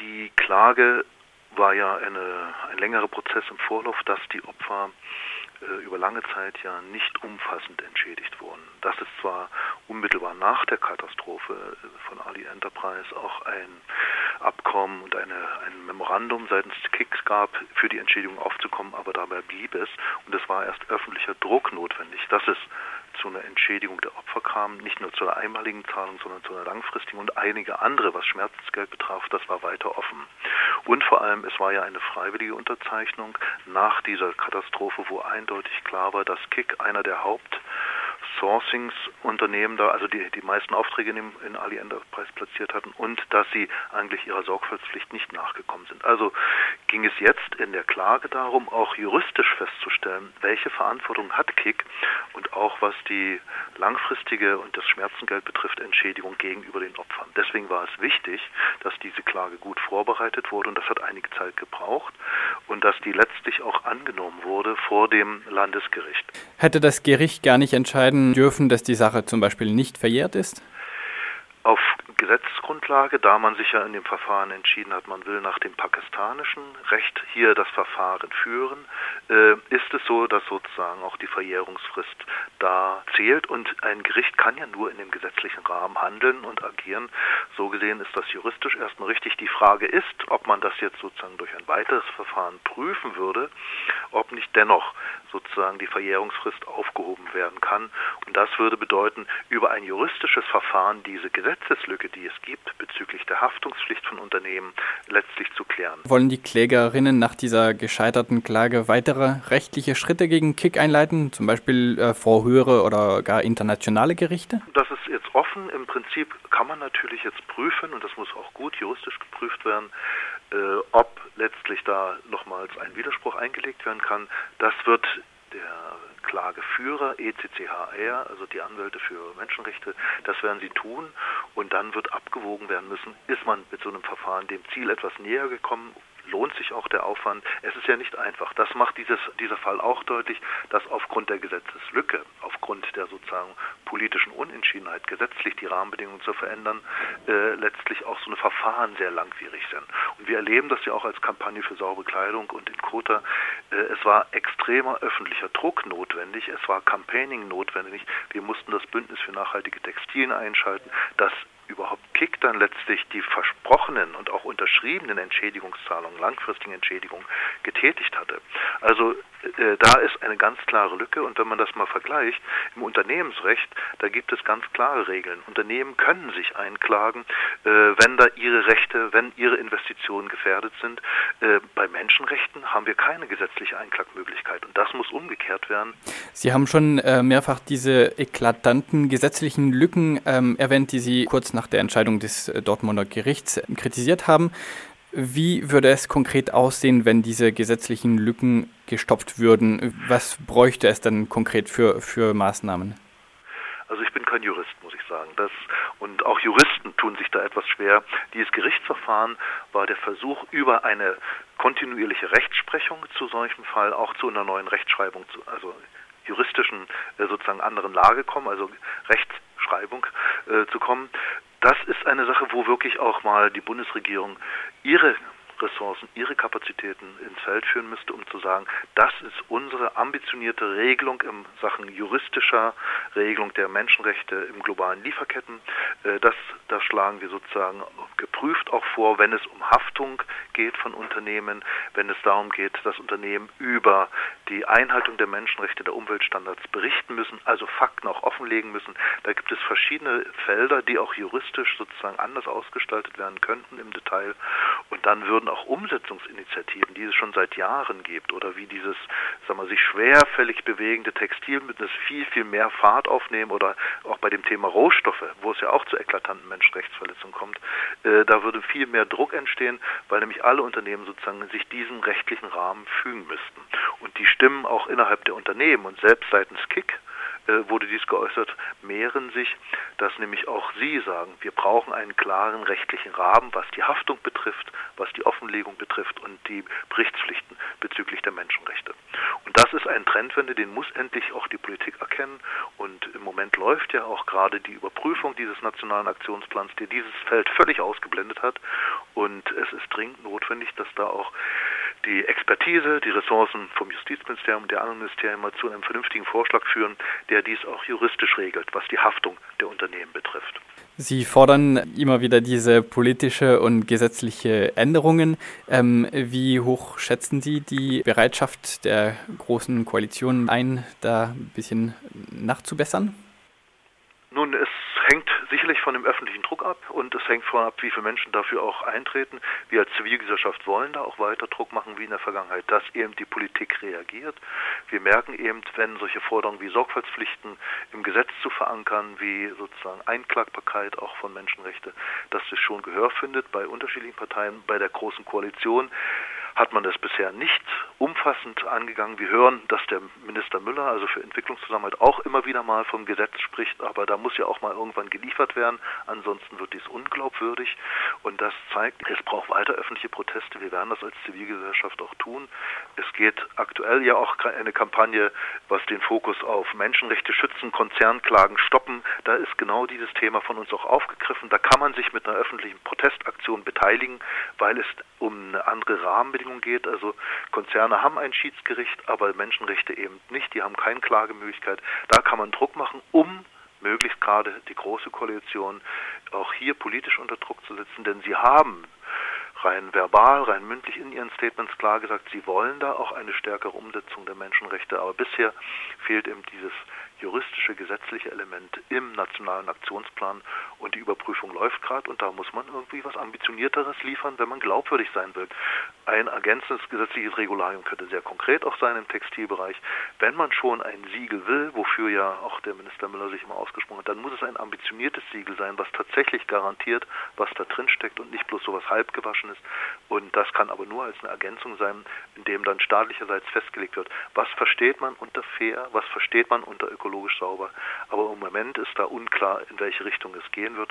Die Klage war ja eine, ein längerer Prozess im Vorlauf, dass die Opfer äh, über lange Zeit ja nicht umfassend entschädigt wurden. Dass es zwar unmittelbar nach der Katastrophe äh, von Ali Enterprise auch ein Abkommen und eine, ein Memorandum seitens KICS gab, für die Entschädigung aufzukommen, aber dabei blieb es. Und es war erst öffentlicher Druck notwendig, dass es zu einer Entschädigung der Opfer kam, nicht nur zu einer einmaligen Zahlung, sondern zu einer langfristigen. Und einige andere, was Schmerzensgeld betraf, das war weiter offen. Und vor allem, es war ja eine freiwillige Unterzeichnung nach dieser Katastrophe, wo eindeutig klar war, dass KIK einer der Haupt Sourcingsunternehmen da, also die die meisten Aufträge in, in Ali Enterprise platziert hatten und dass sie eigentlich ihrer Sorgfaltspflicht nicht nachgekommen sind. Also ging es jetzt in der Klage darum, auch juristisch festzustellen, welche Verantwortung hat KIK und auch was die langfristige und das Schmerzengeld betrifft, Entschädigung gegenüber den Opfern. Deswegen war es wichtig, dass diese Klage gut vorbereitet wurde und das hat einige Zeit gebraucht und dass die letztlich auch angenommen wurde vor dem Landesgericht. Hätte das Gericht gar nicht entscheiden dürfen, dass die Sache zum Beispiel nicht verjährt ist? Auf Gesetzesgrundlage, da man sich ja in dem Verfahren entschieden hat, man will nach dem pakistanischen Recht hier das Verfahren führen, äh, ist es so, dass sozusagen auch die Verjährungsfrist da zählt und ein Gericht kann ja nur in dem gesetzlichen Rahmen handeln und agieren. So gesehen ist das juristisch erstmal richtig. Die Frage ist, ob man das jetzt sozusagen durch ein weiteres Verfahren prüfen würde, ob nicht dennoch sozusagen die Verjährungsfrist aufgehoben werden kann. Und das würde bedeuten, über ein juristisches Verfahren diese Gesetzeslücke, die es gibt, bezüglich der Haftungspflicht von Unternehmen letztlich zu klären. Wollen die Klägerinnen nach dieser gescheiterten Klage weitere rechtliche Schritte gegen Kick einleiten, zum Beispiel äh, vor höhere oder gar internationale Gerichte? Das ist jetzt offen. Im Prinzip kann man natürlich jetzt prüfen, und das muss auch gut juristisch geprüft werden, äh, ob letztlich da nochmals ein Widerspruch eingelegt werden kann. Das wird der Klageführer ECCHR, also die Anwälte für Menschenrechte, das werden sie tun und dann wird abgewogen werden müssen, ist man mit so einem Verfahren dem Ziel etwas näher gekommen lohnt sich auch der Aufwand. Es ist ja nicht einfach. Das macht dieses, dieser Fall auch deutlich, dass aufgrund der Gesetzeslücke, aufgrund der sozusagen politischen Unentschiedenheit, gesetzlich die Rahmenbedingungen zu verändern, äh, letztlich auch so eine Verfahren sehr langwierig sind. Und wir erleben das ja auch als Kampagne für saubere Kleidung und in Kota. Äh, es war extremer öffentlicher Druck notwendig, es war Campaigning notwendig. Wir mussten das Bündnis für nachhaltige Textilien einschalten, das überhaupt KIK dann letztlich die versprochenen und auch unterschriebenen Entschädigungszahlungen, langfristigen Entschädigungen getätigt hatte. Also äh, da ist eine ganz klare Lücke und wenn man das mal vergleicht, im Unternehmensrecht, da gibt es ganz klare Regeln. Unternehmen können sich einklagen, äh, wenn da ihre Rechte, wenn ihre Investitionen gefährdet sind. Äh, bei Menschenrechten haben wir keine gesetzliche Einklagmöglichkeit und das muss umgekehrt werden. Sie haben schon mehrfach diese eklatanten gesetzlichen Lücken ähm, erwähnt, die Sie kurz nach der Entscheidung des äh, Dortmunder Gerichts kritisiert haben. Wie würde es konkret aussehen, wenn diese gesetzlichen Lücken gestopft würden? Was bräuchte es dann konkret für, für Maßnahmen? Also ich bin kein Jurist, muss ich sagen. Das, und auch Juristen tun sich da etwas schwer. Dieses Gerichtsverfahren war der Versuch, über eine kontinuierliche Rechtsprechung zu solchem Fall auch zu einer neuen Rechtschreibung, zu, also juristischen äh, sozusagen anderen Lage kommen, also Rechtschreibung äh, zu kommen. Das ist eine Sache, wo wirklich auch mal die Bundesregierung ihre Ressourcen, ihre Kapazitäten ins Feld führen müsste, um zu sagen, das ist unsere ambitionierte Regelung in Sachen juristischer Regelung der Menschenrechte im globalen Lieferketten. Äh, das, das schlagen wir sozusagen geprüft auch vor, wenn es um Haftung geht von Unternehmen, wenn es darum geht, dass Unternehmen über die Einhaltung der Menschenrechte, der Umweltstandards berichten müssen, also Fakten auch offenlegen müssen. Da gibt es verschiedene Felder, die auch juristisch sozusagen anders ausgestaltet werden könnten im Detail. Und dann würden auch Umsetzungsinitiativen, die es schon seit Jahren gibt, oder wie dieses, sagen wir, sich schwerfällig bewegende Textilbündnis viel, viel mehr Fahrt aufnehmen oder auch bei dem Thema Rohstoffe, wo es ja auch zu eklatanten Menschenrechtsverletzungen kommt, äh, da würde viel mehr Druck entstehen, weil nämlich alle Unternehmen sozusagen sich diesem rechtlichen Rahmen fügen müssten. Und die Stimmen auch innerhalb der Unternehmen und selbst seitens KIK wurde dies geäußert, mehren sich, dass nämlich auch Sie sagen, wir brauchen einen klaren rechtlichen Rahmen, was die Haftung betrifft, was die Offenlegung betrifft und die Berichtspflichten bezüglich der Menschenrechte. Und das ist ein Trendwende, den muss endlich auch die Politik erkennen. Und im Moment läuft ja auch gerade die Überprüfung dieses nationalen Aktionsplans, der dieses Feld völlig ausgeblendet hat. Und es ist dringend notwendig, dass da auch die Expertise, die Ressourcen vom Justizministerium und der anderen Ministerien mal zu einem vernünftigen Vorschlag führen, der dies auch juristisch regelt, was die Haftung der Unternehmen betrifft. Sie fordern immer wieder diese politische und gesetzliche Änderungen. Ähm, wie hoch schätzen Sie die Bereitschaft der großen Koalition ein, da ein bisschen nachzubessern? Sicherlich von dem öffentlichen Druck ab und es hängt von ab, wie viele Menschen dafür auch eintreten. Wir als Zivilgesellschaft wollen da auch weiter Druck machen wie in der Vergangenheit, dass eben die Politik reagiert. Wir merken eben, wenn solche Forderungen wie Sorgfaltspflichten im Gesetz zu verankern, wie sozusagen Einklagbarkeit auch von Menschenrechten, dass das schon Gehör findet bei unterschiedlichen Parteien, bei der Großen Koalition hat man das bisher nicht umfassend angegangen. Wir hören, dass der Minister Müller, also für Entwicklungszusammenhalt, auch immer wieder mal vom Gesetz spricht, aber da muss ja auch mal irgendwann geliefert werden, ansonsten wird dies unglaubwürdig und das zeigt, es braucht weiter öffentliche Proteste. Wir werden das als Zivilgesellschaft auch tun. Es geht aktuell ja auch eine Kampagne, was den Fokus auf Menschenrechte schützen, Konzernklagen stoppen. Da ist genau dieses Thema von uns auch aufgegriffen. Da kann man sich mit einer öffentlichen Protestaktion beteiligen, weil es um eine andere Rahmenbedingung geht. Also Konzerne haben ein Schiedsgericht, aber Menschenrechte eben nicht. Die haben keine Klagemöglichkeit. Da kann man Druck machen, um möglichst gerade die große Koalition auch hier politisch unter Druck zu setzen, denn sie haben rein verbal, rein mündlich in ihren Statements klar gesagt, sie wollen da auch eine stärkere Umsetzung der Menschenrechte, aber bisher fehlt eben dieses juristische, gesetzliche Element im nationalen Aktionsplan und die Überprüfung läuft gerade und da muss man irgendwie was Ambitionierteres liefern, wenn man glaubwürdig sein will. Ein ergänzendes gesetzliches Regularium könnte sehr konkret auch sein im Textilbereich. Wenn man schon ein Siegel will, wofür ja auch der Minister Müller sich immer ausgesprochen hat, dann muss es ein ambitioniertes Siegel sein, was tatsächlich garantiert, was da drin steckt und nicht bloß sowas ist. Und das kann aber nur als eine Ergänzung sein, in dem dann staatlicherseits festgelegt wird, was versteht man unter fair, was versteht man unter ökologisch ökologisch sauber. Aber im Moment ist da unklar, in welche Richtung es gehen wird.